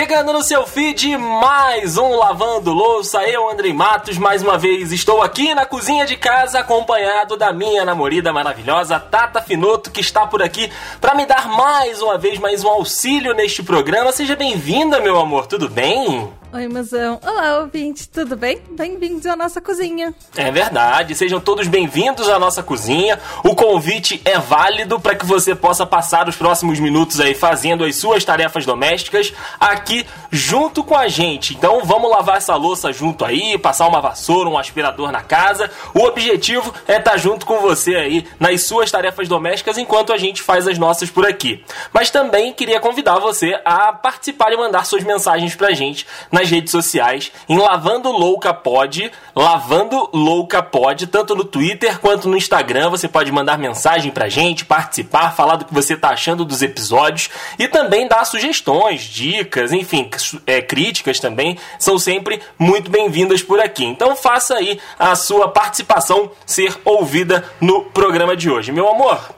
Chegando no seu feed, mais um Lavando Louça. Eu, Andrei Matos, mais uma vez estou aqui na cozinha de casa, acompanhado da minha namorada maravilhosa, Tata Finoto, que está por aqui para me dar mais uma vez mais um auxílio neste programa. Seja bem-vinda, meu amor, tudo bem? Oi, mozão. Olá, ouvinte, tudo bem? Bem-vindos à nossa cozinha. É verdade, sejam todos bem-vindos à nossa cozinha. O convite é válido para que você possa passar os próximos minutos aí fazendo as suas tarefas domésticas aqui junto com a gente. Então vamos lavar essa louça junto aí, passar uma vassoura, um aspirador na casa. O objetivo é estar tá junto com você aí nas suas tarefas domésticas enquanto a gente faz as nossas por aqui. Mas também queria convidar você a participar e mandar suas mensagens pra gente na nas redes sociais em Lavando Louca Pod, Lavando Louca Pod, tanto no Twitter quanto no Instagram. Você pode mandar mensagem pra gente, participar, falar do que você tá achando dos episódios e também dar sugestões, dicas, enfim, é, críticas também são sempre muito bem-vindas por aqui. Então faça aí a sua participação ser ouvida no programa de hoje. Meu amor,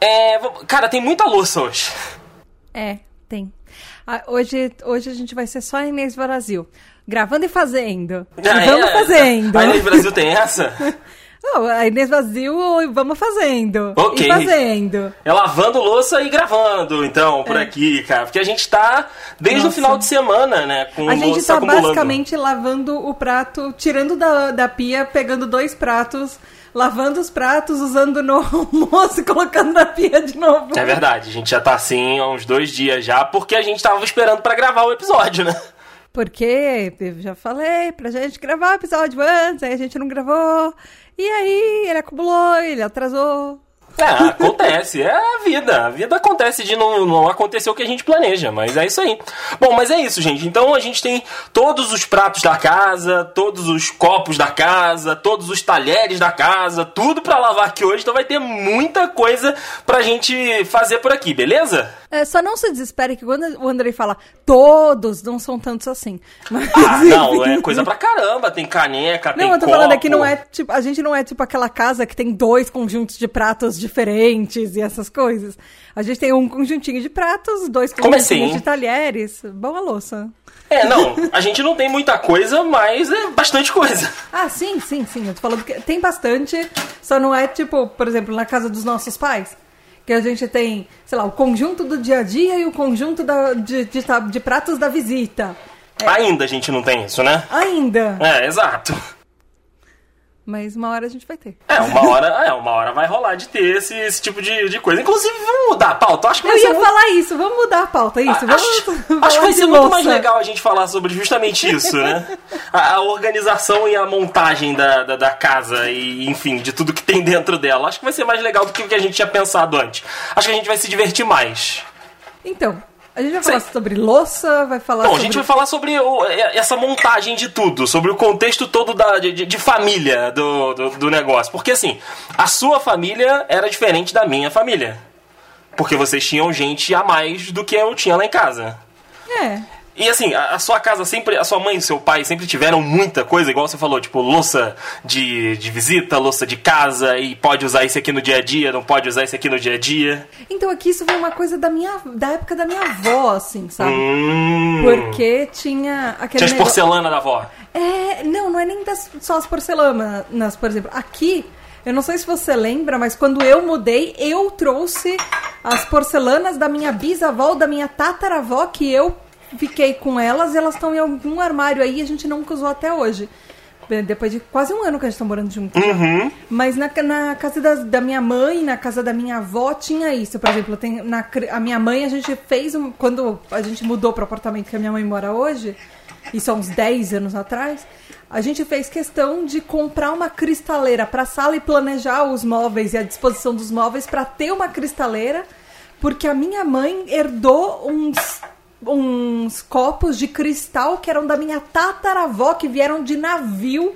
é, cara, tem muita louça hoje. É, tem. Ah, hoje, hoje a gente vai ser só Inês Brasil. Gravando e fazendo. Ah, e vamos é? fazendo. A Inês Brasil tem essa? Não, a Inês Brasil, vamos fazendo. Ok. E fazendo. É lavando louça e gravando, então, por é. aqui, cara. Porque a gente tá desde Nossa. o final de semana, né? Com a gente tá basicamente lavando o prato, tirando da, da pia, pegando dois pratos lavando os pratos, usando no almoço e colocando na pia de novo. É verdade, a gente já tá assim há uns dois dias já, porque a gente tava esperando para gravar o episódio, né? Porque eu já falei pra gente gravar o episódio antes, aí a gente não gravou. E aí ele acumulou, ele atrasou. É, acontece, é a vida. A vida acontece de não, não acontecer o que a gente planeja, mas é isso aí. Bom, mas é isso, gente. Então a gente tem todos os pratos da casa, todos os copos da casa, todos os talheres da casa, tudo para lavar aqui hoje. Então vai ter muita coisa pra gente fazer por aqui, beleza? É, só não se desespere que quando o Andrei fala todos, não são tantos assim. Mas, ah, não, é coisa pra caramba. Tem caneca, não, tem Não, eu tô copo. falando aqui, não é tipo, a gente não é tipo aquela casa que tem dois conjuntos de pratos diferentes e essas coisas. A gente tem um conjuntinho de pratos, dois conjuntinhos assim? de talheres. Boa louça. É, não, a gente não tem muita coisa, mas é bastante coisa. Ah, sim, sim, sim. Eu tô falando que tem bastante, só não é tipo, por exemplo, na casa dos nossos pais que a gente tem, sei lá, o conjunto do dia a dia e o conjunto da, de, de, de pratos da visita. É. Ainda a gente não tem isso, né? Ainda. É, exato. Mas uma hora a gente vai ter. É, uma hora, é, uma hora vai rolar de ter esse, esse tipo de, de coisa. Inclusive, vamos mudar a pauta. Acho que Eu ia muito... falar isso, vamos mudar a pauta, isso. Vamos acho, acho que vai ser muito mais legal a gente falar sobre justamente isso, né? A, a organização e a montagem da, da, da, casa e, enfim, de tudo que tem dentro dela. Acho que vai ser mais legal do que o que a gente tinha pensado antes. Acho que a gente vai se divertir mais. Então, a gente vai falar Sim. sobre louça, vai falar Bom, sobre... a gente vai falar sobre o, essa montagem de tudo, sobre o contexto todo da, de, de família do, do, do, negócio. Porque assim, a sua família era diferente da minha família. Porque vocês tinham gente a mais do que eu tinha lá em casa. É. E assim, a, a, sua casa sempre, a sua mãe e seu pai sempre tiveram muita coisa, igual você falou, tipo, louça de, de visita, louça de casa, e pode usar isso aqui no dia a dia, não pode usar isso aqui no dia a dia. Então aqui isso foi uma coisa da minha da época da minha avó, assim, sabe? Hum. Porque tinha aquele. Tinha as negócio... porcelana da avó. É, não, não é nem das, só as porcelanas, por exemplo. Aqui eu não sei se você lembra, mas quando eu mudei, eu trouxe as porcelanas da minha bisavó, da minha tataravó, que eu fiquei com elas e elas estão em algum armário aí e a gente nunca usou até hoje. Depois de quase um ano que a gente tá morando juntos. Uhum. Mas na, na casa da, da, minha mãe, na casa da minha avó, tinha isso. Por exemplo, tem, na, a minha mãe, a gente fez um. Quando a gente mudou pro apartamento que a minha mãe mora hoje, isso há uns 10 anos atrás, a gente fez questão de comprar uma cristaleira para sala e planejar os móveis e a disposição dos móveis para ter uma cristaleira, porque a minha mãe herdou uns uns copos de cristal que eram da minha tataravó, que vieram de navio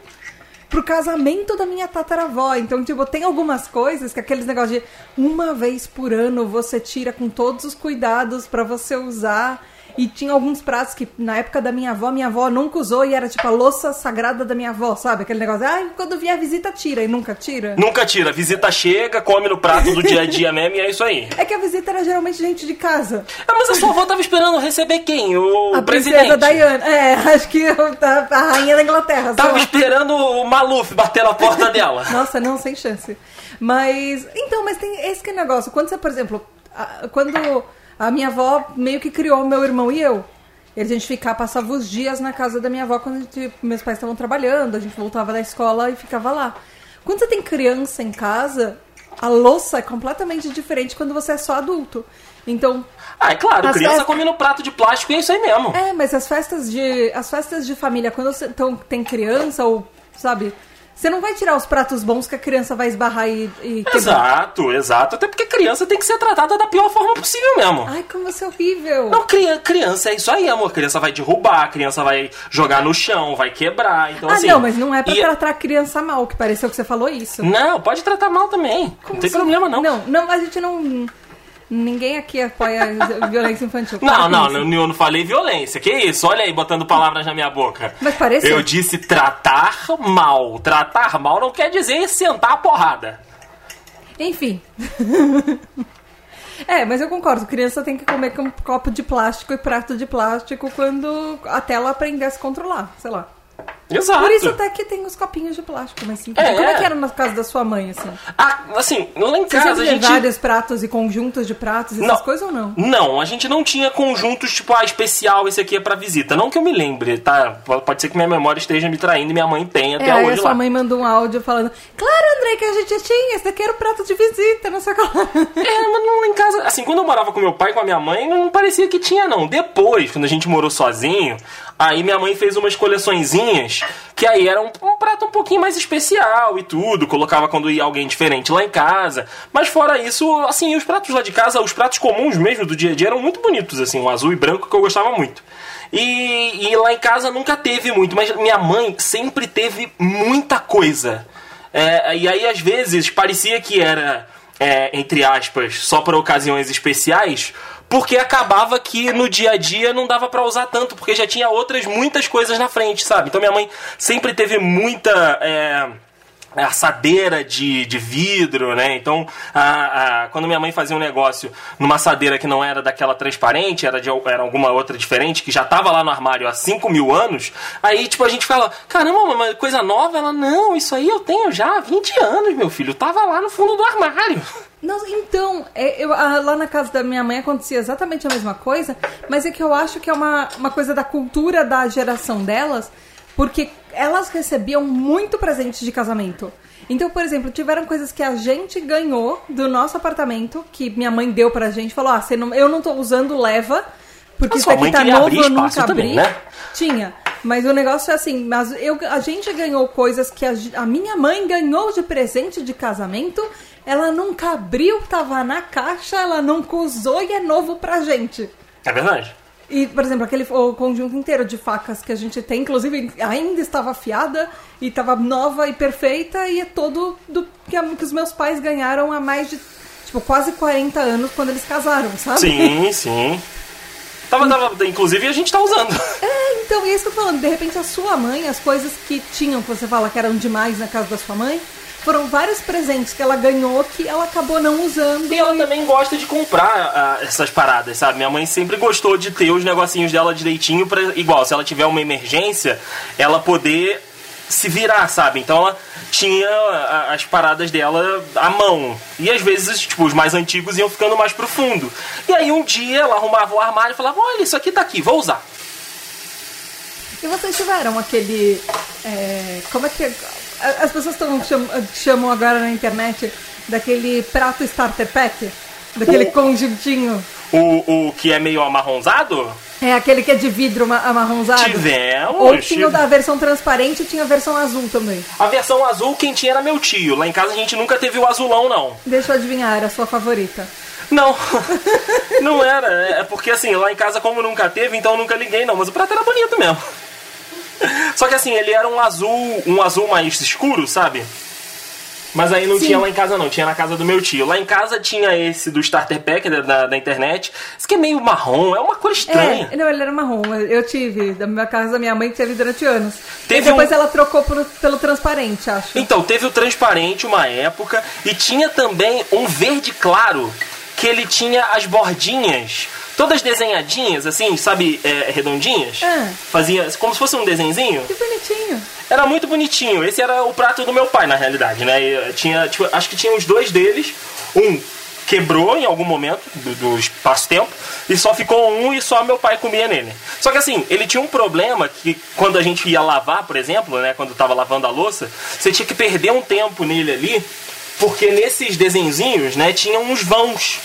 pro casamento da minha tataravó. Então, tipo, tem algumas coisas que aqueles negócios de uma vez por ano você tira com todos os cuidados para você usar. E tinha alguns pratos que, na época da minha avó, minha avó nunca usou e era tipo a louça sagrada da minha avó, sabe? Aquele negócio, ah, quando vier a visita, tira. E nunca tira. Nunca tira. A visita chega, come no prato do dia a dia mesmo e é isso aí. É que a visita era geralmente gente de casa. Ah, mas a sua avó tava esperando receber quem? O A presidente. princesa Diana. É, acho que eu- a, a rainha da Inglaterra. Tava esperando o Maluf bater na porta dela. Nossa, não, sem chance. Mas, então, mas tem esse que é o negócio. Quando você, por exemplo, quando a minha avó meio que criou meu irmão e eu. E a gente ficava, passava os dias na casa da minha avó quando gente- meus pais estavam trabalhando, a gente voltava da escola e ficava lá. Quando você tem criança em casa, a louça é completamente diferente quando você é só adulto. Então, Ah, é claro, criança festas- come no prato de plástico e é isso aí mesmo. é, mas as festas de as festas de família quando você então, tem criança ou sabe, você não vai tirar os pratos bons que a criança vai esbarrar e, e quebrar. Exato, exato. Até porque criança tem que ser tratada da pior forma possível mesmo. Ai, como você é horrível. Não, cria- criança é isso aí, amor. Criança vai derrubar, criança vai jogar no chão, vai quebrar. Então, ah, assim, não, mas não é pra e- tratar a criança mal, que pareceu que você falou isso. Não, pode tratar mal também. não tem assim? problema, não. Não, não, a gente não. Ninguém aqui apoia violência infantil. Não, não, não, eu não falei violência. Que isso? Olha aí, botando palavras na minha boca. Mas pareceu. Eu disse tratar mal. Tratar mal não quer dizer sentar a porrada. Enfim. É, mas eu concordo, criança tem que comer com copo de plástico e prato de plástico quando até ela aprender a se controlar, sei lá. Exato. Por isso até que tem os copinhos de plástico, mas sim. É, Como é é. que era na casa da sua mãe, assim? Ah, assim, lá em casa a gente. vários pratos e conjuntos de pratos, essas Não. coisas ou não? Não, a gente não tinha conjuntos tipo, ah, especial, esse aqui é pra visita. Não que eu me lembre, tá? Pode ser que minha memória esteja me traindo e minha mãe tem até É, aí a hoje sua lá. mãe mandou um áudio falando Claro, André, que a gente tinha, esse daqui era o prato de visita, não sei o que lá. É, mas não lá em casa. Assim, quando eu morava com meu pai e com a minha mãe, não parecia que tinha, não. Depois, quando a gente morou sozinho, aí minha mãe fez umas coleçõezinhas que aí era um, um prato um pouquinho mais especial e tudo. Colocava quando ia alguém diferente lá em casa. Mas fora isso, assim, os pratos lá de casa, os pratos comuns mesmo do dia a dia eram muito bonitos, assim, um azul e branco que eu gostava muito. E, e lá em casa nunca teve muito, mas minha mãe sempre teve muita coisa. É, e aí, às vezes, parecia que era, é, entre aspas, só para ocasiões especiais, porque acabava que no dia a dia não dava para usar tanto, porque já tinha outras muitas coisas na frente, sabe? Então minha mãe sempre teve muita. é, assadeira de, de vidro, né? Então, a, a- quando minha mãe fazia um negócio numa assadeira que não era daquela transparente, era de era alguma outra diferente, que já tava lá no armário há 5 mil anos, aí, tipo, a gente fala, caramba, mas coisa nova? Ela, não, isso aí eu tenho já há 20 anos, meu filho, tava lá no fundo do armário. Não, então, é, eu- ah, lá na casa da minha mãe acontecia exatamente a mesma coisa, mas é que eu acho que é uma, uma coisa da cultura da geração delas, porque elas recebiam muito presente de casamento. Então, por exemplo, tiveram coisas que a gente ganhou do nosso apartamento, que minha mãe deu pra gente, falou, ah, você não, eu não tô usando, leva, porque A isso aqui tá novo, eu nunca também, abri. né? Tinha. Mas o negócio é assim, mas eu, a gente ganhou coisas que a, a minha mãe ganhou de presente de casamento, ela nunca abriu, tava na caixa, ela nunca usou e é novo pra gente. É verdade. E, por exemplo, aquele o conjunto inteiro de facas que a gente tem, inclusive ainda estava afiada e estava nova e perfeita, e é todo do que, que os meus pais ganharam há mais de, tipo, quase 40 anos quando eles casaram, sabe? Sim, sim. Tava, tava, inclusive a gente tá usando. É, então, e é isso que eu tô falando. De repente, a sua mãe, as coisas que tinham, que você fala que eram demais na casa da sua mãe, foram vários presentes que ela ganhou que ela acabou não usando. E ela também gosta de comprar ah, essas paradas, sabe? Minha mãe sempre gostou de ter os negocinhos dela direitinho pra, igual, se ela tiver uma emergência, ela poder se virar, sabe? Então ela tinha ah, as paradas dela à mão. E às vezes, tipo, os mais antigos iam ficando mais pro fundo. E aí um dia ela arrumava o armário e falava: "Olha, isso aqui tá aqui, vou usar". E vocês tiveram aquele. é, como é que. A- As pessoas tão, chamam, chamam agora na internet daquele prato starter pack? Daquele O- conjuntinho. O, o que é meio amarronzado? É aquele que é de vidro ma- amarronzado. Tivemos. Ou tinha da versão transparente e tinha a versão azul também. A versão azul quem tinha era meu tio. Lá em casa a gente nunca teve o azulão, não. Deixa eu adivinhar, era a sua favorita. Não, não era. É porque assim, lá em casa, como nunca teve, então eu nunca liguei, não. Mas o prato era bonito mesmo. Só que assim, ele era um azul, um azul mais escuro, sabe? Mas aí não Sim. tinha lá em casa, não. Tinha na casa do meu tio. Lá em casa tinha esse do Starter Pack da, da, da internet. Isso que é meio marrom, é uma cor estranha. É, não, ele era marrom. Eu tive, da minha casa da minha mãe teve durante anos. Teve e depois um- ela trocou por- pelo transparente, acho. Então, teve o transparente uma época e tinha também um verde claro que ele tinha as bordinhas todas desenhadinhas, assim, sabe, é, redondinhas. Ah. Fazia como se fosse um desenzinho. Que bonitinho. Era muito bonitinho. Esse era o prato do meu pai, na realidade, né? E tinha, tipo, acho que tinha os dois deles. Um quebrou em algum momento do, do espaço-tempo e só ficou um e só meu pai comia nele. Só que assim, ele tinha um problema que quando a gente ia lavar, por exemplo, né, quando tava lavando a louça, você tinha que perder um tempo nele ali, porque nesses desenzinhos, né, tinham uns vãos.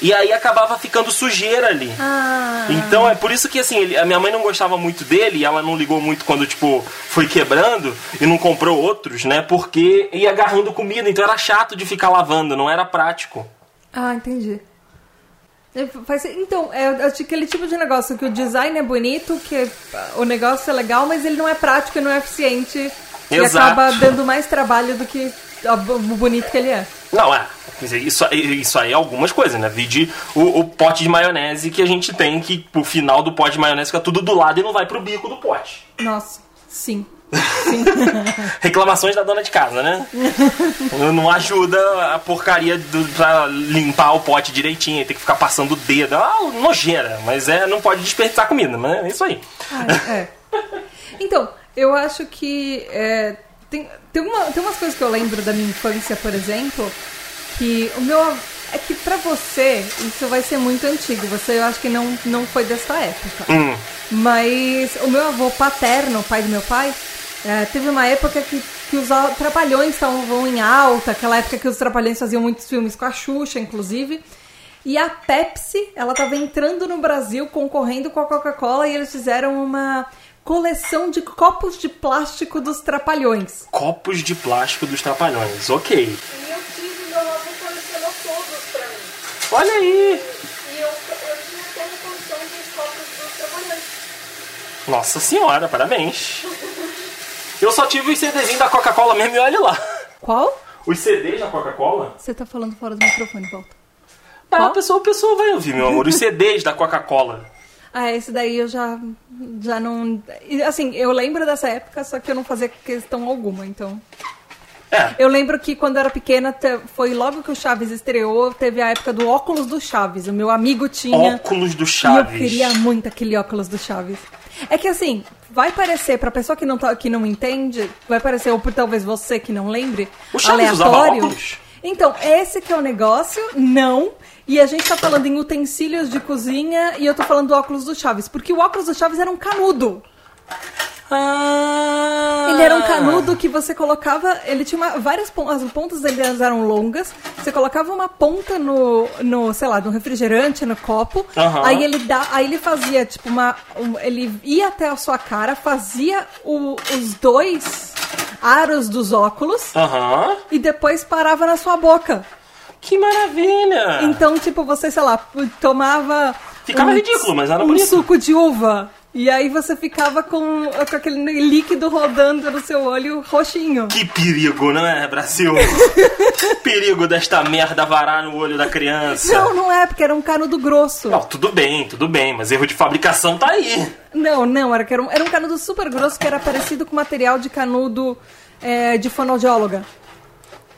E aí acabava ficando sujeira ali. Ah. Então é por isso que assim, ele- a minha mãe não gostava muito dele e ela não ligou muito quando, tipo, foi quebrando e não comprou outros, né? Porque ia agarrando comida, então era chato de ficar lavando, não era prático. Ah, entendi. É, Então, é é aquele tipo de negócio que o design é bonito, que ah, o negócio é legal, mas ele não é prático e não é eficiente. E Exato. acaba dando mais trabalho do que o bonito que ele é. Não, é. quer dizer, Isso, aí- isso aí é algumas coisas, né? Vide o, o pote de maionese que a gente tem, que o final do pote de maionese fica tudo do lado e não vai pro bico do pote. Nossa, sim. Reclamações da dona de casa, né? não ajuda a porcaria do, pra limpar o pote direitinho, tem que ficar passando o dedo. Uma nojeira, mas é, não pode desperdiçar comida, mas é isso aí. Ah, é. Então, eu acho que é, tem, tem, uma, tem umas coisas que eu lembro da minha infância, por exemplo, que o meu. É que pra você, isso vai ser muito antigo. Você, eu acho que não, não foi dessa época. Hum, Mas o meu avô paterno, pai do meu pai, é, teve uma época que, que os trapalhões estavam em alta, aquela época que os trapalhões faziam muitos filmes com a Xuxa, inclusive. E a Pepsi, ela estava entrando no Brasil concorrendo com a Coca-Cola e eles fizeram uma coleção de copos de plástico dos trapalhões. copos de plástico dos trapalhões, ok. E eu tive, meu avô colecionou todos pra mim. Olha aí! E eu, eu tinha toda a coleção dos copos dos trapalhões. Nossa senhora, parabéns. Eu só tive os CDzinhos da Coca-Cola mesmo e olha lá. Qual? Os CDs da Coca-Cola? Você tá falando fora do microfone, volta. Ah, a pessoa, a pessoa vai ouvir, meu amor. Os CDs da Coca-Cola. Ah, esse daí eu já, já não. Assim, eu lembro dessa época, só que eu não fazia questão alguma, então. É. Eu lembro que quando eu era pequena, foi logo que o Chaves estreou, teve a época do óculos do Chaves. O meu amigo tinha. Óculos do E eu Chaves. queria muito aquele óculos do Chaves. É que assim, vai parecer, pra pessoa que não, tá, que não entende, vai parecer, ou por talvez você que não lembre, O Chaves usava aleatório. óculos? Então, esse que é o negócio, não. E a gente tá falando em utensílios de cozinha e eu tô falando do óculos do Chaves. Porque o óculos do Chaves era um canudo. Ah. Ele era um canudo que você colocava. Ele tinha uma, várias pontas. As pontas dele eram longas. Você colocava uma ponta no, no sei lá, no refrigerante, no copo. Aham. Aí ele dá, aí ele fazia tipo uma, um- ele ia até a sua cara, fazia o- os dois aros dos óculos Aham. e depois parava na sua boca. Que maravilha! Então, tipo, você, sei lá, tomava. Ficava ridículo, mas era um bonito. suco de uva. E aí você ficava com, com aquele líquido rodando no seu olho roxinho. Que perigo, não é, Brasil? perigo desta merda varar no olho da criança. Não, não é, porque era um canudo grosso. Não, tudo bem, tudo bem, mas erro de fabricação tá aí. Não, não, era, era, um, era um canudo super grosso que era parecido com material de canudo é, de fonoaudióloga.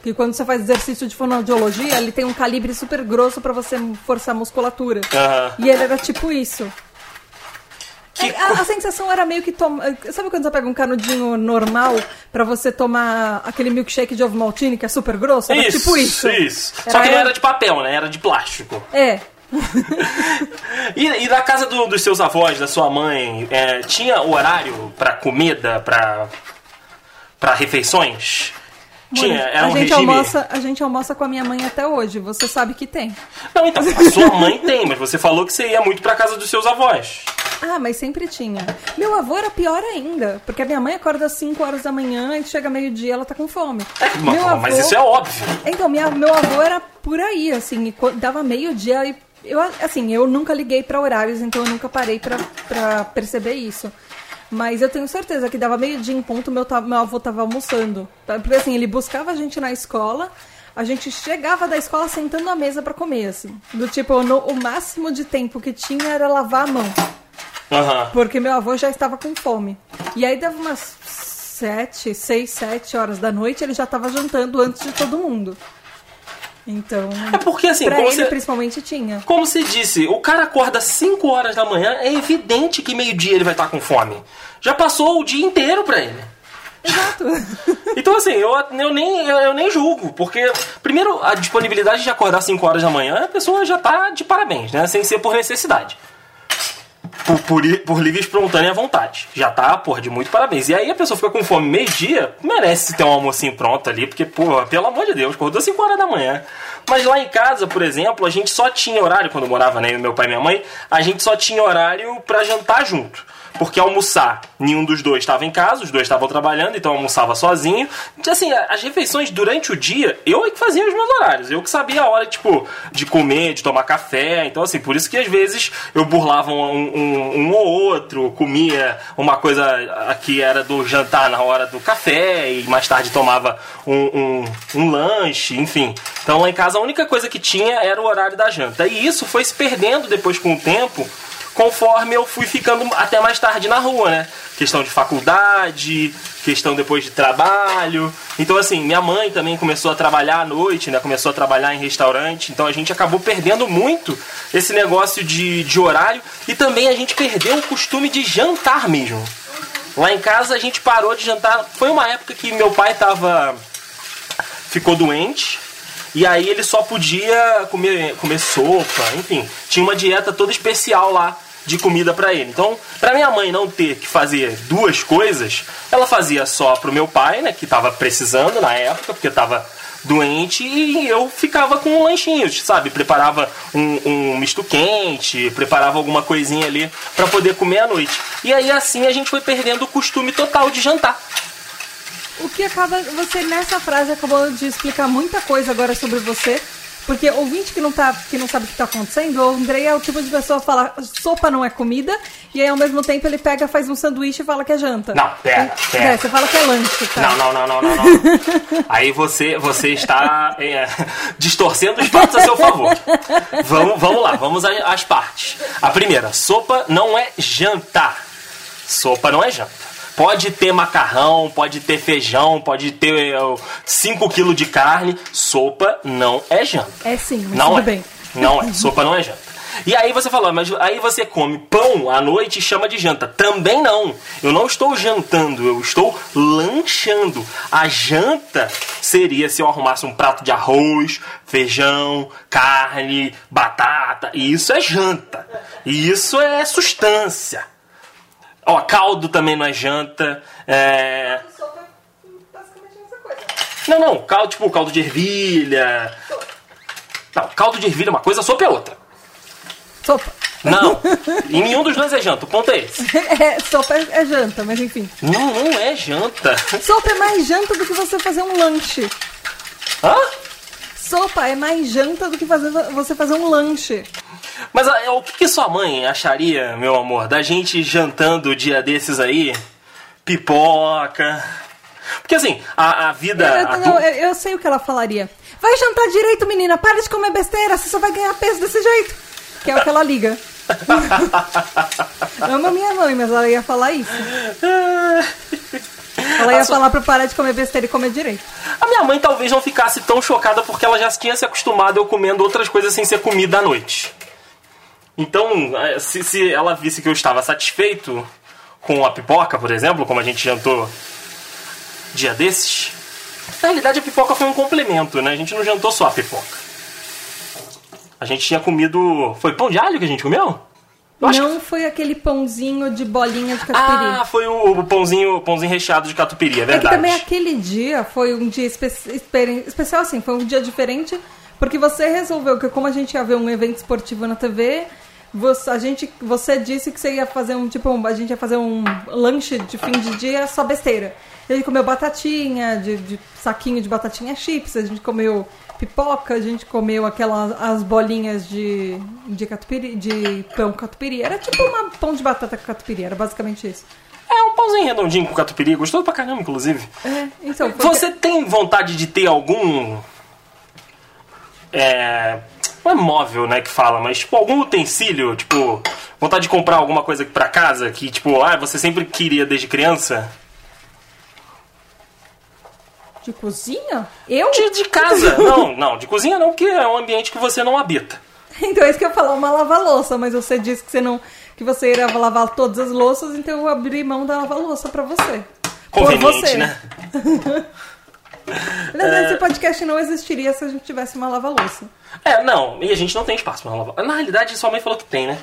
Que quando você faz exercício de fonoaudiologia, ele tem um calibre super grosso pra você forçar a musculatura. Aham. E ele era tipo isso. É, a, a sensação era meio que tomar. Sabe quando você pega um canudinho normal pra você tomar aquele milkshake de ovo maltine que é super grosso? Era Isso, tipo isso. isso. Só Era- que não era de papel, né? Era de plástico. É. E, e na casa do- dos seus avós, da sua mãe, é, tinha horário pra comida, pra, pra refeições? Tinha, era a um gente regime... almoça, a gente almoça com a minha mãe até hoje. Você sabe que tem. Não, então, a sua mãe tem, mas você falou que você ia muito pra casa dos seus avós. Ah, mas sempre tinha. Meu avô era pior ainda, porque a minha mãe acorda às 5 horas da manhã e chega meio-dia ela tá com fome. Mas, Meu mas avô- isso é óbvio. Então, minha, meu avô era por aí, assim, dava meio-dia e eu, assim, eu nunca liguei pra horários, então eu nunca parei pra perceber isso. Mas eu tenho certeza que dava meio-dia em ponto, meu, meu avô tava almoçando. Porque assim, ele buscava a gente na escola, a gente chegava da escola sentando à mesa pra comer, assim. Do tipo, no- o máximo de tempo que tinha era lavar a mão. Aham. Porque meu avô já estava com fome. E aí dava umas sete, seis, sete horas da noite, ele já estava jantando antes de todo mundo. Então, É porque assim, pra como ele você, principalmente tinha. como você disse, o cara acorda 5 horas da manhã, é evidente que meio-dia ele vai estar com fome. Já passou o dia inteiro pra ele. Exato. Então, assim, eu, eu, nem, eu, eu nem julgo, porque, primeiro, a disponibilidade de acordar 5 horas da manhã, a pessoa já tá de parabéns, né? Sem ser por necessidade. Por, por, por livre e espontânea vontade. Já tá, porra, de muito parabéns. E aí a pessoa fica com fome meio-dia, merece ter um almocinho pronto ali, porque, porra, pelo amor de Deus, acordou 5 horas da manhã. Mas lá em casa, por exemplo, a gente só tinha horário, quando eu morava, né, meu pai e minha mãe, a gente só tinha horário pra jantar junto. Porque almoçar, nenhum dos dois estava em casa, os dois estavam trabalhando, então almoçava sozinho. Assim, as refeições durante o dia, eu é que fazia os meus horários. Eu que sabia a hora, tipo, de comer, de tomar café. Então, assim, por isso que às vezes eu burlava um, um- um ou outro, comia uma coisa que era do jantar na hora do café e mais tarde tomava um, um lanche, enfim. Então lá em casa a única coisa que tinha era o horário da janta. E isso foi se perdendo depois com o tempo conforme eu fui ficando até mais tarde na rua, né? Questão de faculdade, questão depois de trabalho. Então, assim, minha mãe também começou a trabalhar à noite, né? Começou a trabalhar em restaurante. Então, a gente acabou perdendo muito esse negócio de, de horário. E também a gente perdeu o costume de jantar mesmo. Lá em casa, a gente parou de jantar. Foi uma época que meu pai tava ficou doente. E aí ele só podia comer, comer sopa, enfim. Tinha uma dieta toda especial lá de comida pra ele. Então, pra minha mãe não ter que fazer duas coisas, ela fazia só pro meu pai, né, que tava precisando na época, porque tava doente, e eu ficava com lanchinhos, sabe? Preparava um, um misto quente, preparava alguma coisinha ali pra poder comer à noite. E aí assim a gente foi perdendo o costume total de jantar. O que acaba. Você nessa frase acabou de explicar muita coisa agora sobre você. Porque ouvinte que não, tá, que não sabe o que tá acontecendo, o Andrei é o tipo de pessoa que fala sopa não é comida, e aí ao mesmo tempo ele pega, faz um sanduíche e fala que é janta. Não, pera, pera. É, você fala que é lanche, tá? Não, não, não, não, não, não. Aí você, você está é, distorcendo os fatos a seu favor. Vamos, vamos lá, vamos às partes. A primeira, sopa não é jantar. Sopa não é janta. Pode ter macarrão, pode ter feijão, pode ter 5 kg de carne. Sopa não é janta. É sim, mas Não tudo é. bem. Não é. Sopa não é janta. E aí você falou, mas aí você come pão à noite e chama de janta. Também não. Eu não estou jantando, eu estou lanchando. A janta seria se eu arrumasse um prato de arroz, feijão, carne, batata. E isso é janta. E isso é substância. Ó, caldo também não é janta. É... Sopa é basicamente coisa. Não, não, caldo, tipo caldo de ervilha. Não, caldo de ervilha é uma coisa, sopa é outra. Sopa. Não, em nenhum dos dois é janta, o ponto é esse. É, sopa é, é janta, mas enfim. Não, não é janta. Sopa é mais janta do que você fazer um lanche. Hã? Sopa é mais janta do que fazer, você fazer um lanche. Mas o que, que sua mãe acharia, meu amor, da gente jantando dia desses aí? Pipoca. Porque assim, a, a vida. Eu, adu- não, eu, eu sei o que ela falaria. Vai jantar direito, menina. Para de comer besteira. Você só vai ganhar peso desse jeito. Que é o que ela liga. Amo minha mãe, mas ela ia falar isso. Ela ia sua- falar pra parar de comer besteira e comer direito. A minha mãe talvez não ficasse tão chocada porque ela já tinha se acostumado eu comendo outras coisas sem ser comida à noite. Então, eh, se, se ela visse que eu estava satisfeito com a pipoca, por exemplo, como a gente jantou dia desses, na realidade a pipoca foi um complemento, né? A gente não jantou só a pipoca. A gente tinha comido. Foi pão de alho que a gente comeu? Eu Não foi aquele pãozinho de bolinha de catupiry. Ah, foi o, o pãozinho, o pãozinho recheado de catupiry, é É que verdade. também aquele dia foi um dia espe especial, assim, foi um dia diferente, porque você resolveu que como a gente ia ver um evento esportivo na TV, você, a gente, você disse que você ia fazer um, tipo, um- a gente ia fazer um lanche de fim de dia só besteira. A gente comeu batatinha, de, de saquinho de batatinha chips, a gente comeu pipoca, a gente comeu aquelas as bolinhas de, de catupiry, de pão catupiry. Era tipo um pão de batata com catupiry, era basicamente isso. É um pãozinho redondinho com catupiry, gostoso pra caramba, inclusive. É, então. Você tem vontade de ter algum. É. Não é móvel, né, que fala, mas tipo, algum utensílio, tipo, vontade de comprar alguma coisa pra casa que, tipo, ah, você sempre queria desde criança? De cozinha? Eu? De, de casa. não, não, de cozinha não, porque é um ambiente que você não habita. Então é isso que eu ia falar, uma lava-louça, mas você disse que você não. que você iria lavar todas as louças, então eu abri mão da lava-louça pra você. Conveniente, você. né? Na verdade, esse podcast não existiria se a gente tivesse uma lava-louça. É, não, e a gente não tem espaço pra lavar. Na realidade, sua mãe falou que tem, né?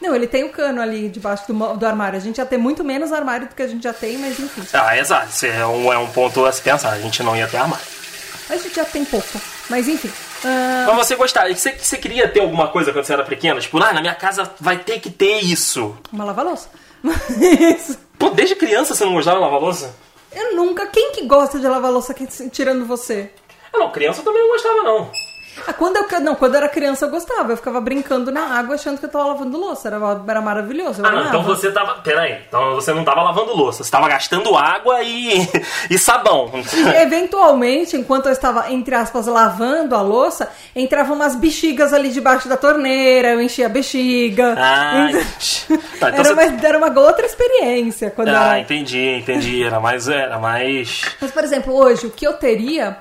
Não, ele tem o cano ali debaixo do, do armário. A gente ia ter muito menos armário do que a gente já tem, mas enfim. Ah, exato, isso é um, é um ponto a se pensar. A gente não ia ter armário. A gente já tem pouco. Mas enfim. ah, Mas você gostava, você, você queria ter alguma coisa quando você era pequena? Tipo, ah, na minha casa vai ter que ter isso. uma lava-louça. Mas Pô, desde criança você não gostava de lavar louça? Eu nunca. Quem que gosta de lavar louça tirando você? Ah, não, criança também não gostava, não. Ah, quando eu, não, quando eu era criança eu gostava. Eu ficava brincando na água achando que eu tava lavando louça. Era, era maravilhoso. Ah, não, então você tava. Pera aí, então você não tava lavando louça, você tava gastando água e, e sabão. Eventualmente, enquanto eu estava, entre aspas, lavando a louça, entravam umas bexigas ali debaixo da torneira, eu enchia a bexiga. Ah, Então- tá, então era, você- uma, era uma outra experiência. Quando Ah, era- entendi, entendi. Era mais. Era mais. Mas, por exemplo, hoje, o que eu teria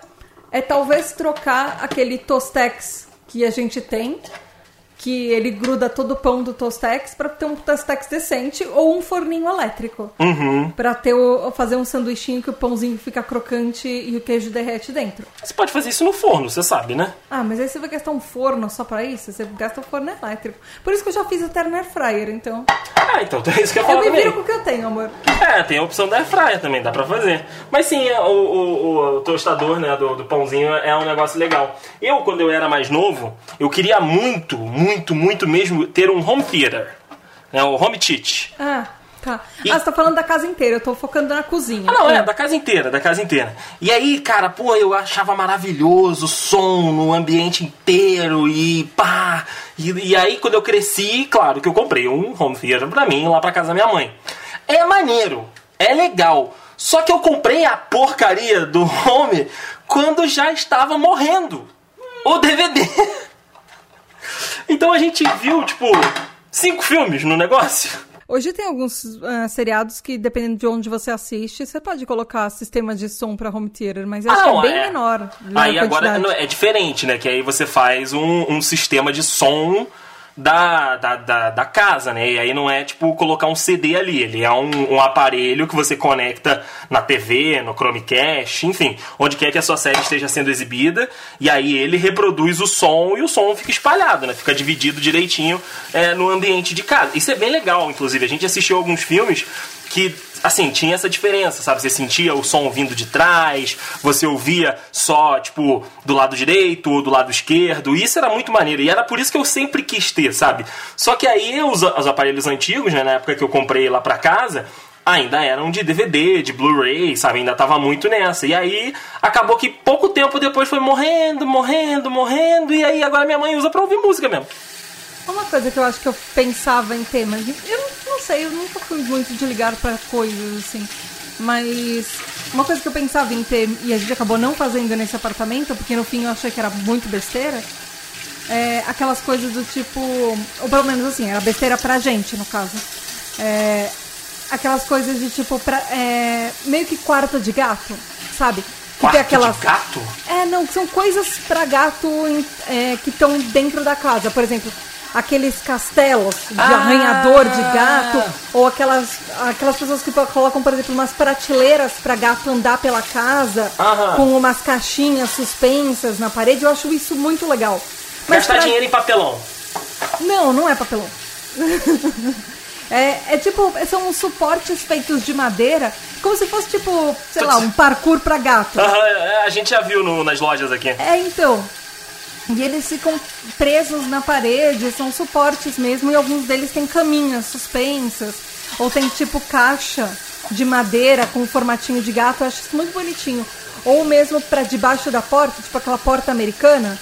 é talvez trocar aquele Tostex que a gente tem, que ele gruda todo o pão do Tostex, pra ter um Tostex decente ou um forninho elétrico. Uhum. Pra ter o, fazer um sanduichinho que o pãozinho fica crocante e o queijo derrete dentro. Você pode fazer isso no forno, você sabe, né? Ah, mas aí você vai gastar um forno só pra isso? Você gasta um forno elétrico. Por isso que eu já fiz até no air fryer, então. Ah, então é isso que eu ia Eu me também. viro com o que eu tenho, amor. É, tem a opção da airfryer também, dá pra fazer. Mas sim, é, o, o, o tostador né, do, do pãozinho é um negócio legal. Eu, quando eu era mais novo, eu queria muito, muito, muito mesmo ter um home theater. Né, o home theater. Ah, tá. E- Ah, você tá falando da casa inteira, eu tô focando na cozinha. Ah, não, é, da casa inteira, da casa inteira. E aí, cara, pô, eu achava maravilhoso o som no ambiente inteiro e pá. E, e aí, quando eu cresci, claro que eu comprei um home theater pra mim lá pra casa da minha mãe. É maneiro, é legal. Só que eu comprei a porcaria do home quando já estava morrendo o DVD. Então a gente viu, tipo, cinco filmes no negócio. Hoje tem alguns ah, seriados que, dependendo de onde você assiste, você pode colocar sistema de som pra home theater, mas acho Ah, não, que é bem é. menor. na Aí agora é diferente, né? Que aí você faz um, um sistema de som da, da, da, da casa, né? E aí não é tipo colocar um CD ali, ele é um, um aparelho que você conecta na TV, no Chromecast, enfim, onde quer que a sua série esteja sendo exibida, e aí ele reproduz o som e o som fica espalhado, né? Fica dividido direitinho é, no ambiente de casa. Isso é bem legal, inclusive. A gente assistiu alguns filmes que assim, tinha essa diferença, sabe? Você sentia o som vindo de trás, você ouvia só, tipo, do lado direito ou do lado esquerdo. Isso era muito maneiro. E era por isso que eu sempre quis ter, sabe? Só que aí os, os aparelhos antigos, né, na época que eu comprei lá pra casa, ainda eram de DVD, de Blu-ray, sabe? Ainda tava muito nessa. E aí acabou que pouco tempo depois foi morrendo, morrendo, morrendo. E aí agora minha mãe usa pra ouvir música mesmo. Uma coisa que eu acho que eu pensava em ter, mas eu não, sei, eu nunca fui muito de ligar pra coisas assim. Mas uma coisa que eu pensava em ter e a gente acabou não fazendo nesse apartamento, porque no fim eu achei que era muito besteira, é aquelas coisas do tipo. Ou pelo menos assim, era besteira pra gente, no caso. É, aquelas coisas de tipo, pra, é, meio que quarto de gato, sabe? Que Quarto tem aquelas. de gato? É, não, são coisas pra gato é, que estão dentro da casa. Por exemplo, aqueles castelos de Ah! arranhador de gato, ou aquelas, aquelas pessoas que colocam, por exemplo, umas prateleiras pra gato andar pela casa, Aham. com umas caixinhas suspensas na parede. Eu acho isso muito legal. Mas Gastar pra- dinheiro em papelão. Não, não é papelão. É, é tipo, são uns suportes feitos de madeira, como se fosse tipo, sei lá, um parkour pra gato. É, a gente já viu no- nas lojas aqui. É, então. E eles ficam presos na parede, são suportes mesmo, e alguns deles têm caminhas suspensas, ou tem tipo caixa de madeira com um formatinho de gato, eu acho isso muito bonitinho. Ou mesmo pra debaixo da porta, tipo aquela porta americana,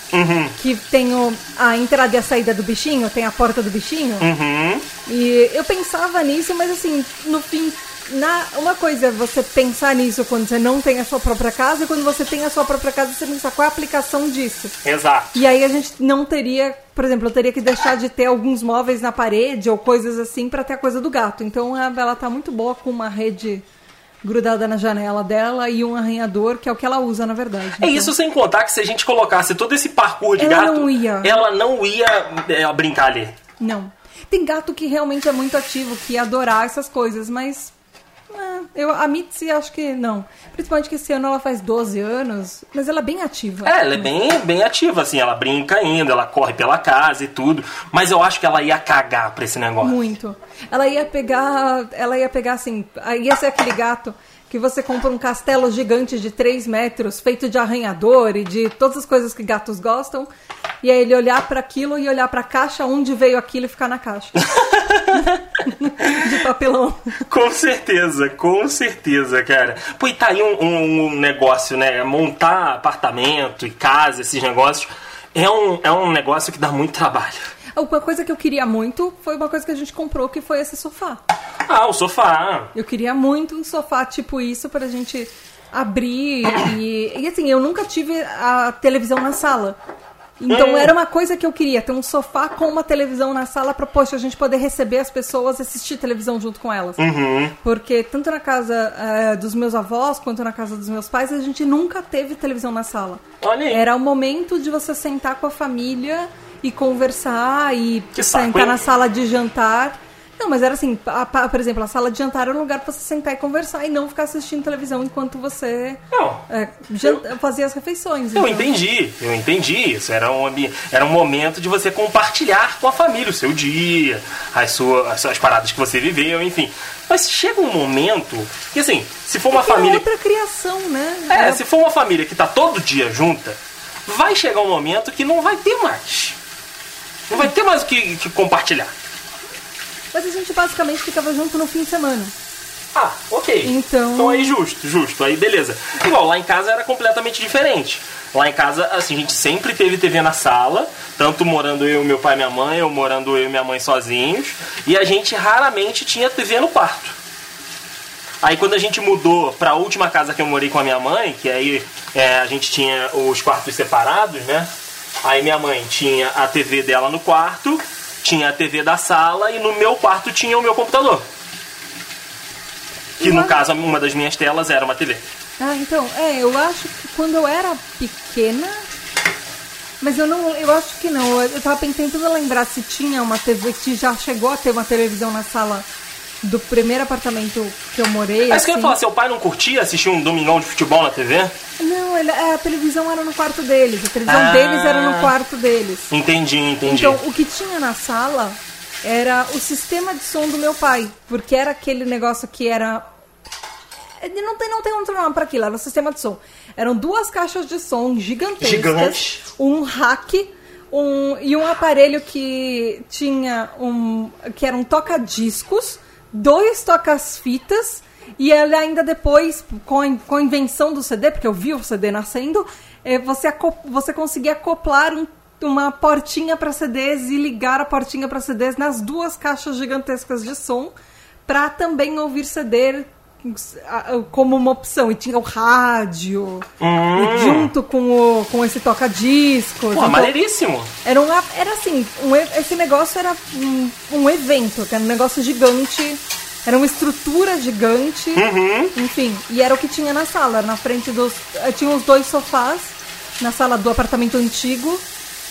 que tem o- a entrada e a saída do bichinho, tem a porta do bichinho. Uhum. E eu pensava nisso, mas assim, no fim na, uma coisa é você pensar nisso quando você não tem a sua própria casa, e quando você tem a sua própria casa, você pensar qual é a aplicação disso. Exato. E aí a gente não teria, por exemplo, eu teria que deixar de ter alguns móveis na parede ou coisas assim pra ter a coisa do gato. Então a- ela tá muito boa com uma rede grudada na janela dela e um arranhador, que é o que ela usa, na verdade. É Então, isso sem contar que se a gente colocasse todo esse parkour de Ela gato, não ia. ela não ia é, brincar ali. Não. Tem gato que realmente é muito ativo, que ia adorar essas coisas, mas. É, eu, a Mitzi acho que não. Principalmente que esse ano ela faz 12 anos, mas ela é bem ativa. É, ela é bem, bem ativa, assim, ela brinca ainda, ela corre pela casa e tudo. Mas eu acho que ela ia cagar pra esse negócio. Muito. Ela ia pegar. Ela ia pegar assim. Ia ser aquele gato que você compra um castelo gigante de 3 metros, feito de arranhador e de todas as coisas que gatos gostam. E aí ele olhar pra aquilo e olhar pra caixa onde veio aquilo e ficar na caixa. de papelão. Com certeza, com certeza, cara. Pô, e tá aí um, um- um negócio, né? Montar apartamento e casa, esses negócios, é um, é um negócio que dá muito trabalho. Uma coisa que eu queria muito foi uma coisa que a gente comprou, que foi esse sofá. Ah, o sofá. Eu queria muito um sofá tipo isso pra gente abrir e, e assim, eu nunca tive a televisão na sala. Então Hum. era uma coisa que eu queria, ter um sofá com uma televisão na sala pra, poxa, a gente poder receber as pessoas e assistir televisão junto com elas. Uhum. Porque tanto na casa eh, dos meus avós quanto na casa dos meus pais, a gente nunca teve televisão na sala. Olha aí. Era o momento de você sentar com a família e conversar e Que saco, sentar hein? na sala de jantar. Não, mas era assim, a- a- por exemplo, a sala de jantar era um lugar pra você sentar e conversar e não ficar assistindo televisão enquanto você Não. é, jan- fazia as refeições. Eu então. entendi, eu entendi. Isso era um, era um momento de você compartilhar com a família o seu dia, as suas, as suas paradas que você viveu, enfim. Mas chega um momento que, assim, se for uma era família. outra criação, né? É, Era- se for uma família que tá todo dia junta, vai chegar um momento que não vai ter mais. Não vai ter mais o que, que compartilhar. Mas a gente basicamente ficava junto no fim de semana. Ah, ok. Então- Então aí justo, justo. Aí beleza. Igual, lá em casa era completamente diferente. Lá em casa, assim, a gente sempre teve TV na sala, tanto morando eu, meu pai e minha mãe, ou morando eu e minha mãe sozinhos, e a gente raramente tinha TV no quarto. Aí quando a gente mudou pra última casa que eu morei com a minha mãe, que aí é, a gente tinha os quartos separados, né? Aí minha mãe tinha a TV dela no quarto, tinha a TV da sala e no meu quarto tinha o meu computador. Que no caso, uma das minhas telas era uma TV. Ah, então, é, eu acho que quando eu era pequena. Mas eu não. Eu acho que não. Eu tava tentando lembrar se tinha uma TV, se já chegou a ter uma televisão na sala do primeiro apartamento que eu morei. Mas que eu ia assim. falar, seu pai não curtia assistir um domingão de futebol na TV? Não, ele- é, a televisão era no quarto deles. A televisão Ah. deles era no quarto deles. Entendi, entendi. Então, o que tinha na sala era o sistema de som do meu pai. Porque era aquele negócio que era. Ele Não tem, não tem outro nome para aquilo, era o sistema de som. Eram duas caixas de som gigantescas, Gigante. um rack um, e um aparelho que tinha um. que era um toca-discos, dois tocas-fitas. E ele ainda depois, com a, com a invenção do CD, porque eu vi o CD nascendo, eh, você, você conseguia acoplar um- uma portinha para CDs e ligar a portinha para CDs nas duas caixas gigantescas de som para também ouvir CD como uma opção. E tinha o rádio, e junto com, o, com esse toca-discos. Hum. Pô, Então, maneiríssimo. era, um, era assim, um esse negócio era um, um evento, que era um negócio gigante, era uma estrutura gigante, Uhum. enfim, e era o que tinha na sala, na frente dos. eh, Tinha os dois sofás na sala do apartamento antigo.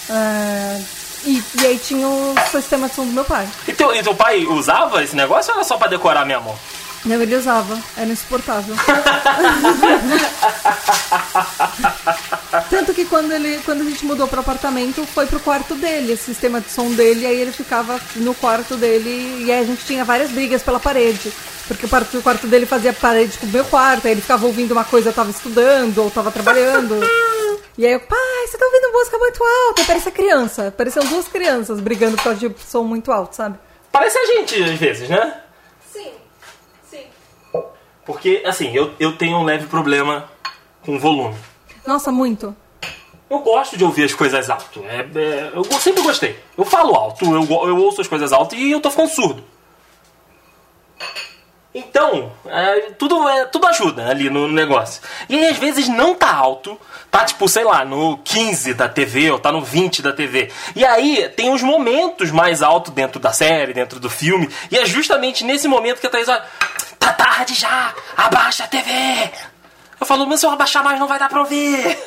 eh, e, e aí tinha o sistema de som do meu pai. E teu, e teu pai usava esse negócio ou era só pra decorar mesmo? Não, ele usava, era insuportável. Tanto que quando, ele, quando a gente mudou pro apartamento, foi pro quarto dele, esse sistema de som dele, aí ele ficava no quarto dele, e aí a gente tinha várias brigas pela parede. Porque o quarto, o dele fazia parede com o meu quarto, aí ele ficava ouvindo uma coisa, eu tava estudando, ou tava trabalhando. E aí eu, pai, você tá ouvindo música muito alta? Parecia criança, pareciam duas crianças brigando por causa de som muito alto, sabe? Parece a gente, às vezes, né? Porque, assim, eu, eu tenho um leve problema com volume. Nossa, muito. Eu gosto de ouvir as coisas alto. É, é, eu sempre gostei. Eu falo alto, eu, eu ouço as coisas alto e eu tô ficando surdo. Então, é, tudo, é, tudo ajuda ali no negócio. E aí, às vezes, não tá alto, tá tipo, sei lá, no 15 da TV ou tá no 20 da TV. E aí, tem os momentos mais altos dentro da série, dentro do filme. E é justamente nesse momento que a Thaís olha, tá tarde já, abaixa a TV. Eu falo, mas se eu abaixar mais não vai dar pra ouvir.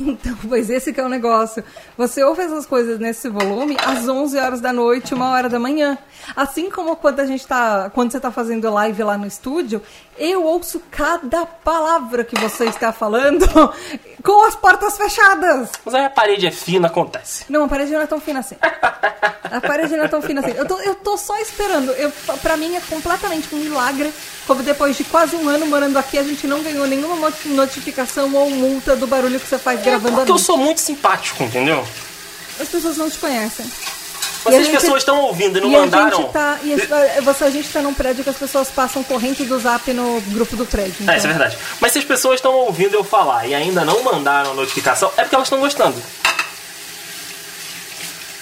Então, pois esse que é o negócio. Você ouve essas coisas nesse volume às 11 horas da noite, uma hora da manhã. Assim como quando a gente tá, quando você tá fazendo live lá no estúdio, eu ouço cada palavra que você está falando com as portas fechadas. Mas aí a parede é fina, acontece. Não, a parede não é tão fina assim. A parede não é tão fina assim. Eu tô, eu tô só esperando. Eu, pra mim é completamente um milagre. Como depois de quase um ano morando aqui, a gente não ganhou nenhuma notificação ou multa do barulho que você faz gravando é porque eu sou muito simpático, entendeu? As pessoas não te conhecem. Mas as pessoas estão ouvindo e não e mandaram. A gente, tá, e a, você, a gente tá num prédio que as pessoas passam corrente do zap no grupo do prédio. Então. É, isso é verdade. Mas se as pessoas estão ouvindo eu falar e ainda não mandaram a notificação, é porque elas estão gostando.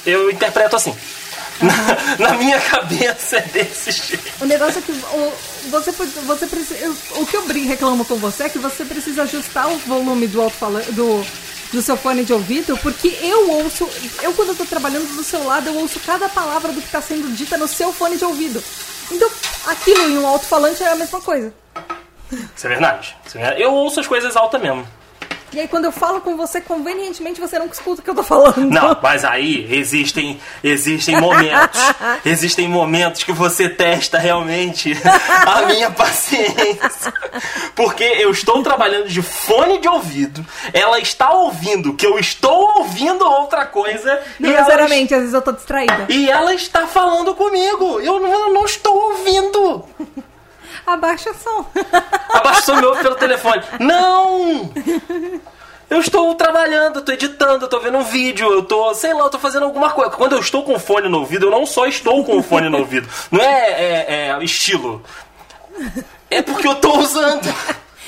Eu interpreto assim. Uhum. Na, na, minha cabeça é desse jeito. O negócio é que o, você, você precisa. O que eu brinco reclamo com você é que você precisa ajustar o volume do alto-falante. Do, do seu fone de ouvido, porque eu ouço, eu quando eu tô trabalhando do seu lado, eu ouço cada palavra do que está sendo dita no seu fone de ouvido. Então, aquilo em um alto-falante é a mesma coisa. Isso é verdade. É eu ouço as coisas altas mesmo. E aí quando eu falo com você, convenientemente você não escuta o que eu tô falando. Não, mas aí existem existem momentos. existem momentos que você testa realmente a minha paciência. Porque eu estou trabalhando de fone de ouvido, ela está ouvindo que eu estou ouvindo outra coisa. Não necessariamente, ela... às vezes eu tô distraída. E ela está falando comigo. Eu não, eu não estou ouvindo. Abaixa o som. Abaixa o som meu pelo telefone. Não! Eu estou trabalhando, estou editando, estou vendo um vídeo, eu estou, sei lá, estou fazendo alguma coisa. Quando eu estou com fone no ouvido, eu não só estou com fone no ouvido. Não é, é, é estilo. É porque eu estou usando.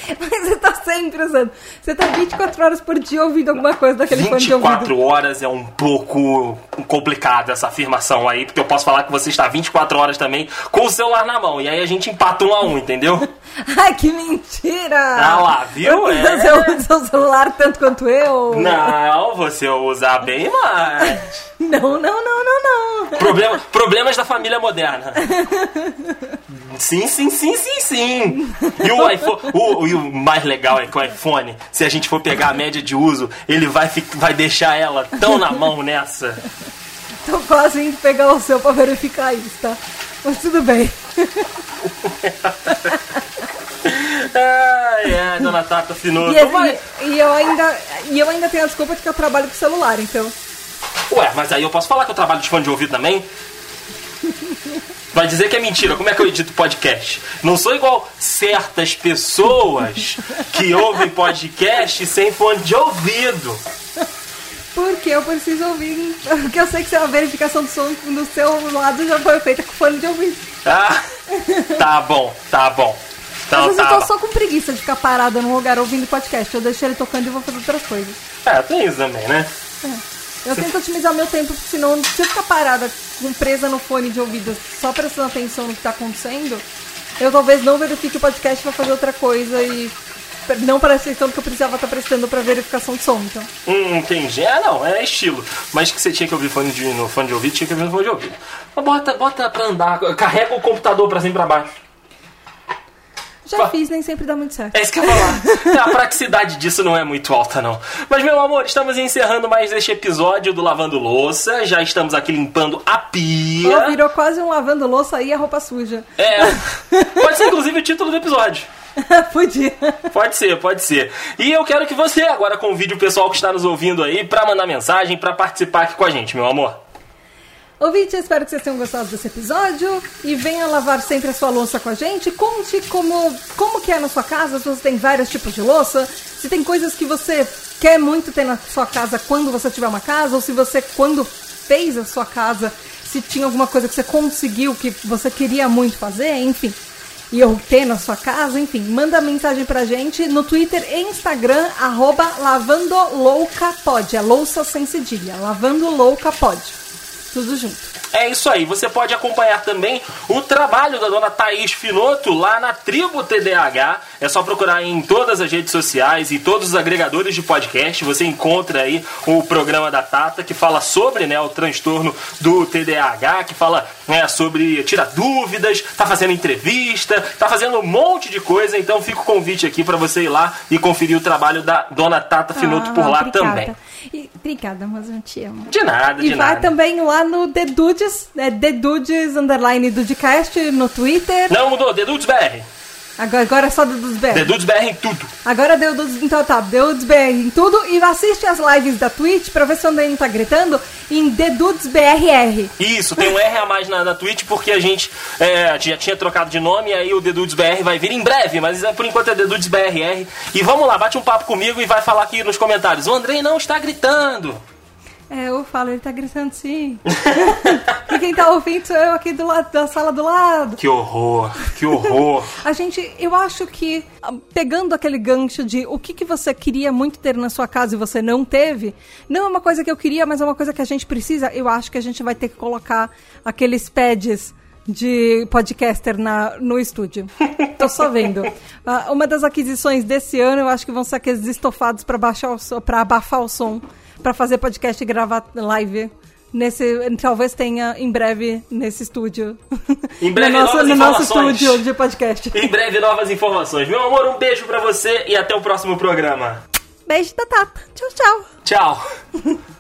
Mas você tá sempre usando. Você tá 24 horas por dia ouvindo alguma coisa daquele fone de ouvido. 24 horas é um pouco complicado essa afirmação aí, porque eu posso falar que você está 24 horas também com o celular na mão. E aí a gente empata um a um, entendeu? Ai, que mentira! Ah lá, viu? É. Você usa o celular tanto quanto eu? Não, você usa bem mais. Não, não, não, não, não. Problema, problemas da família moderna. Sim, sim, sim, sim, sim. E o iPhone, o, e o mais legal é que o iPhone, se a gente for pegar a média de uso, ele vai, vai deixar ela tão na mão nessa. Tô quase indo pegar o seu pra verificar isso, tá? Mas tudo bem. ai, ai, dona Tata Finoto. E, assim, e, eu ainda, e eu ainda tenho a desculpa de que eu trabalho com celular, então. Ué, mas aí eu posso falar que eu trabalho de fone de ouvido também? Vai dizer que é mentira. Como é que eu edito podcast? Não sou igual certas pessoas que ouvem podcast sem fone de ouvido. Porque eu preciso ouvir. Porque eu sei que a verificação do som no seu lado já foi feita com fone de ouvido. Ah, tá bom, tá bom. Então, Às vezes tá. eu tô só com preguiça de ficar parada num lugar ouvindo podcast. Eu deixo ele tocando e vou fazer outras coisas. É, tem isso também, né? É. Eu tento otimizar meu tempo, porque senão, se eu ficar parada, presa no fone de ouvido, só prestando atenção no que está acontecendo, eu talvez não verifique o podcast para fazer outra coisa e não parece tanto que eu precisava estar tá prestando para verificação de som, então. Hum, entendi. É, não, é estilo. Mas que você tinha que ouvir fone de, no fone de ouvido, tinha que ouvir no fone de ouvido. Mas bota, bota pra andar, carrega o computador pra cima e pra baixo. Já fiz, nem sempre dá muito certo. É isso que eu ia falar. a praticidade disso não é muito alta, não. Mas, meu amor, estamos encerrando mais este episódio do Lavando Louça. Já estamos aqui limpando a pia. Oh, virou quase um lavando louça e a roupa suja. É. Pode ser, inclusive, o título do episódio. Podia. Pode ser, pode ser. E eu quero que você agora convide o pessoal que está nos ouvindo aí para mandar mensagem, para participar aqui com a gente, meu amor. Ouvinte, espero que vocês tenham gostado desse episódio e venha lavar sempre a sua louça com a gente. Conte como, como que é na sua casa, se você tem vários tipos de louça, se tem coisas que você quer muito ter na sua casa quando você tiver uma casa, ou se você, quando fez a sua casa, se tinha alguma coisa que você conseguiu, que você queria muito fazer, enfim. E eu ter na sua casa, enfim, manda mensagem pra gente no Twitter e Instagram, arroba lavandoucapod, é louça sem cedilha, lavandoucapod. Tudo junto. É isso aí. Você pode acompanhar também o trabalho da dona Thaís Finoto lá na Tribo TDAH. É só procurar em todas as redes sociais e todos os agregadores de podcast. Você encontra aí o programa da Tata que fala sobre né, o transtorno do TDAH, que fala né, sobre tirar dúvidas, tá fazendo entrevista, tá fazendo um monte de coisa. Então fica o convite aqui para você ir lá e conferir o trabalho da dona Tata Finoto Ah, por lá obrigada. também. E- obrigada, mas eu te amo. De nada, E de vai nada. também lá no The Dudes, é The Dudes underline Dudecast no Twitter. Não mudou, Dedudes BR. Agora, agora é só Dudes BR. Dedudes BR em tudo. Agora deu Dudes, então tá, deu Dudes BR em tudo e assiste as lives da Twitch pra ver se o André não tá gritando em Dudes BRR. Isso, tem um R a mais na, na Twitch porque a gente é, já tinha trocado de nome e aí o Dedudes BR vai vir em breve, mas é, por enquanto é Dedudes BRR. E vamos lá, bate um papo comigo e vai falar aqui nos comentários. O Andrei não está gritando. É, eu falo, ele tá gritando sim. e quem tá ouvindo sou eu aqui do lado da sala do lado. Que horror, que horror. A gente, eu acho que, ah, pegando aquele gancho de o que, que você queria muito ter na sua casa e você não teve, não é uma coisa que eu queria, mas é uma coisa que a gente precisa. Eu acho que a gente vai ter que colocar aqueles pads de podcaster na, no estúdio. Tô só vendo. Ah, uma das aquisições desse ano, eu acho que vão ser aqueles estofados para baixar o som, para abafar o som, para fazer podcast e gravar live. Nesse, talvez tenha em breve nesse estúdio. Em breve, no nosso, novas no nosso estúdio de podcast. Em breve, novas informações. Meu amor, um beijo pra você e até o próximo programa. Beijo da Tata. Tchau, tchau. Tchau.